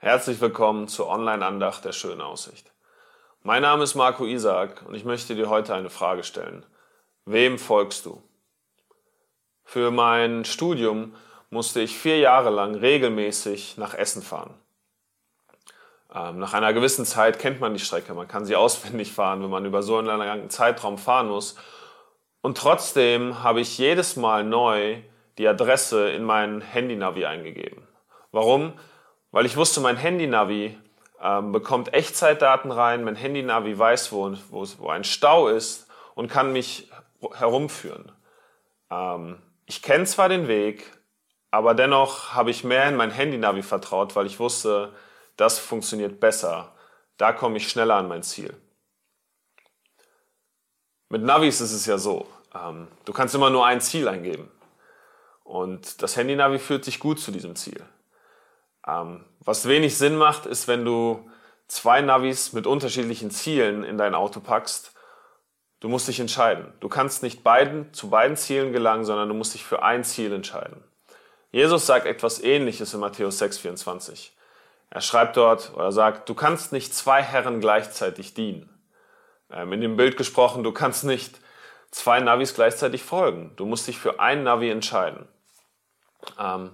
Herzlich willkommen zur Online-Andacht der schönen Aussicht. Mein Name ist Marco Isaac und ich möchte dir heute eine Frage stellen. Wem folgst du? Für mein Studium musste ich vier Jahre lang regelmäßig nach Essen fahren. Ähm, nach einer gewissen Zeit kennt man die Strecke, man kann sie auswendig fahren, wenn man über so einen langen Zeitraum fahren muss. Und trotzdem habe ich jedes Mal neu die Adresse in mein Handy-Navi eingegeben. Warum? Weil ich wusste, mein Handy-Navi ähm, bekommt Echtzeitdaten rein, mein Handy-Navi weiß, wo, wo, wo ein Stau ist und kann mich herumführen. Ähm, ich kenne zwar den Weg, aber dennoch habe ich mehr in mein Handy-Navi vertraut, weil ich wusste, das funktioniert besser. Da komme ich schneller an mein Ziel. Mit Navis ist es ja so, ähm, du kannst immer nur ein Ziel eingeben. Und das Handy-Navi führt sich gut zu diesem Ziel. Ähm, was wenig Sinn macht, ist, wenn du zwei Navis mit unterschiedlichen Zielen in dein Auto packst. Du musst dich entscheiden. Du kannst nicht beiden, zu beiden Zielen gelangen, sondern du musst dich für ein Ziel entscheiden. Jesus sagt etwas Ähnliches in Matthäus 6,24. Er schreibt dort oder sagt, du kannst nicht zwei Herren gleichzeitig dienen. Ähm, in dem Bild gesprochen, du kannst nicht zwei Navis gleichzeitig folgen. Du musst dich für ein Navi entscheiden. Ähm,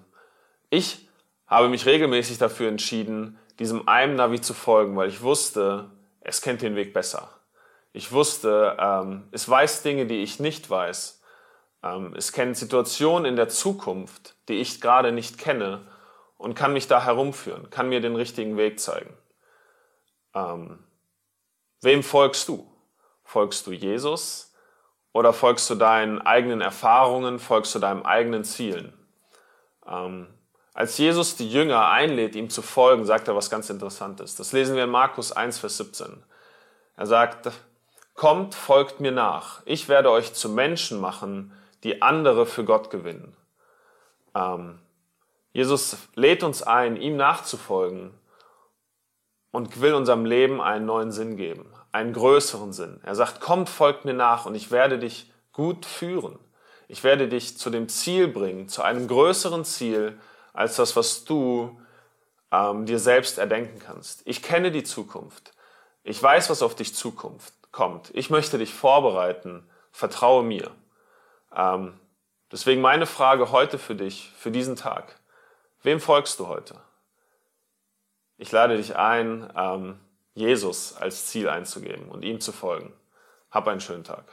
ich habe mich regelmäßig dafür entschieden, diesem einen Navi zu folgen, weil ich wusste, es kennt den Weg besser. Ich wusste, ähm, es weiß Dinge, die ich nicht weiß. Ähm, es kennt Situationen in der Zukunft, die ich gerade nicht kenne und kann mich da herumführen, kann mir den richtigen Weg zeigen. Ähm, wem folgst du? Folgst du Jesus oder folgst du deinen eigenen Erfahrungen, folgst du deinen eigenen Zielen? Ähm, als Jesus die Jünger einlädt, ihm zu folgen, sagt er was ganz Interessantes. Das lesen wir in Markus 1, Vers 17. Er sagt, kommt, folgt mir nach. Ich werde euch zu Menschen machen, die andere für Gott gewinnen. Ähm, Jesus lädt uns ein, ihm nachzufolgen und will unserem Leben einen neuen Sinn geben, einen größeren Sinn. Er sagt, kommt, folgt mir nach und ich werde dich gut führen. Ich werde dich zu dem Ziel bringen, zu einem größeren Ziel, als das, was du ähm, dir selbst erdenken kannst. Ich kenne die Zukunft. Ich weiß, was auf dich Zukunft kommt. Ich möchte dich vorbereiten. Vertraue mir. Ähm, deswegen meine Frage heute für dich, für diesen Tag. Wem folgst du heute? Ich lade dich ein, ähm, Jesus als Ziel einzugeben und ihm zu folgen. Hab einen schönen Tag.